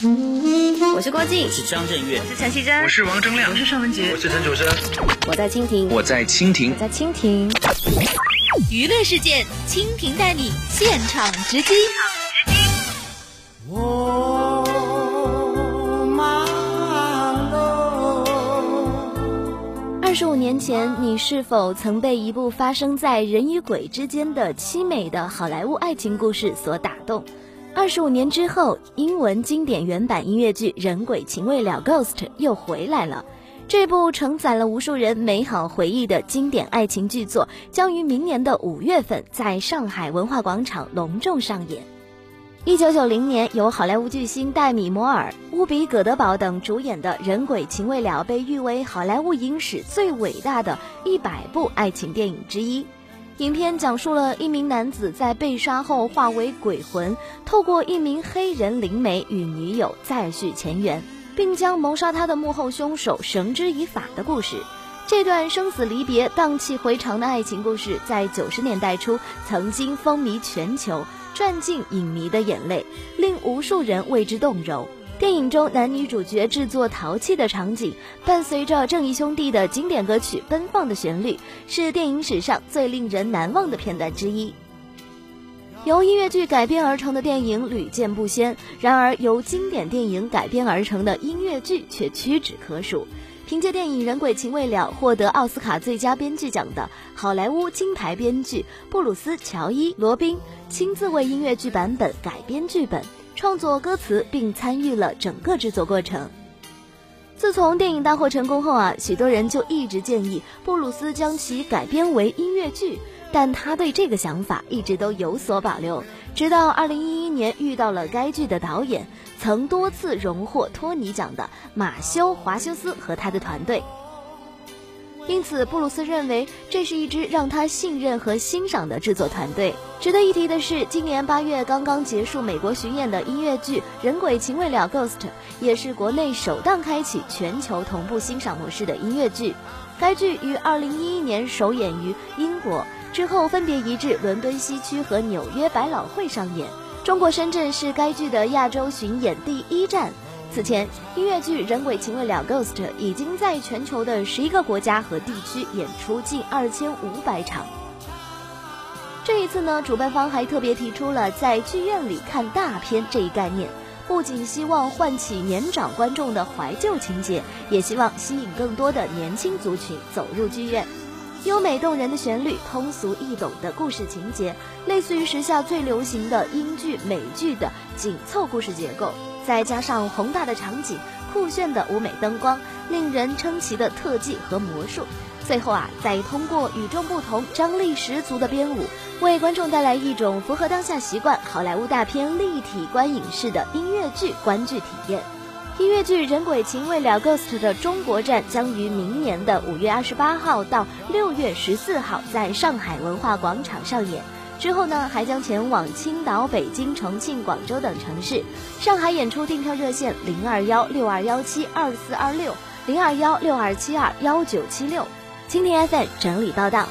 我是郭靖，我是张震岳，我是陈绮贞，我是王铮亮，我是尚雯婕，我是陈楚生，我在蜻蜓，我在蜻蜓，我在蜻蜓。娱乐事件，蜻蜓带你现场直击。二十五年前，你是否曾被一部发生在人与鬼之间的凄美的好莱坞爱情故事所打动？二十五年之后，英文经典原版音乐剧《人鬼情未了》（Ghost） 又回来了。这部承载了无数人美好回忆的经典爱情剧作，将于明年的五月份在上海文化广场隆重上演。一九九零年，由好莱坞巨星戴米·摩尔、乌比·葛德堡等主演的《人鬼情未了》被誉为好莱坞影史最伟大的一百部爱情电影之一。影片讲述了一名男子在被杀后化为鬼魂，透过一名黑人灵媒与女友再续前缘，并将谋杀他的幕后凶手绳之以法的故事。这段生死离别、荡气回肠的爱情故事，在九十年代初曾经风靡全球。赚尽影迷的眼泪，令无数人为之动容。电影中男女主角制作陶器的场景，伴随着正义兄弟的经典歌曲《奔放的旋律》，是电影史上最令人难忘的片段之一。由音乐剧改编而成的电影屡见不鲜，然而由经典电影改编而成的音乐剧却屈指可数。凭借电影《人鬼情未了》获得奥斯卡最佳编剧奖的好莱坞金牌编剧布鲁斯·乔伊·罗宾亲自为音乐剧版本改编剧本、创作歌词，并参与了整个制作过程。自从电影大获成功后啊，许多人就一直建议布鲁斯将其改编为音乐剧，但他对这个想法一直都有所保留。直到二零一一年遇到了该剧的导演，曾多次荣获托尼奖的马修·华修斯和他的团队。因此，布鲁斯认为这是一支让他信任和欣赏的制作团队。值得一提的是，今年八月刚刚结束美国巡演的音乐剧《人鬼情未了》（Ghost） 也是国内首档开启全球同步欣赏模式的音乐剧。该剧于二零一一年首演于英国，之后分别移至伦敦西区和纽约百老汇上演。中国深圳是该剧的亚洲巡演第一站。此前，音乐剧《人鬼情未了》（Ghost） 已经在全球的十一个国家和地区演出近二千五百场。这一次呢，主办方还特别提出了在剧院里看大片这一概念，不仅希望唤起年长观众的怀旧情节，也希望吸引更多的年轻族群走入剧院。优美动人的旋律，通俗易懂的故事情节，类似于时下最流行的英剧、美剧的紧凑故事结构。再加上宏大的场景、酷炫的舞美灯光、令人称奇的特技和魔术，最后啊，再通过与众不同、张力十足的编舞，为观众带来一种符合当下习惯好莱坞大片立体观影式的音乐剧观剧体验。音乐剧《人鬼情未了》Ghost 的中国站将于明年的五月二十八号到六月十四号在上海文化广场上演。之后呢，还将前往青岛、北京、重庆、广州等城市。上海演出订票热线：零二幺六二幺七二四二六，零二幺六二七二幺九七六。蜻蜓 FM 整理报道。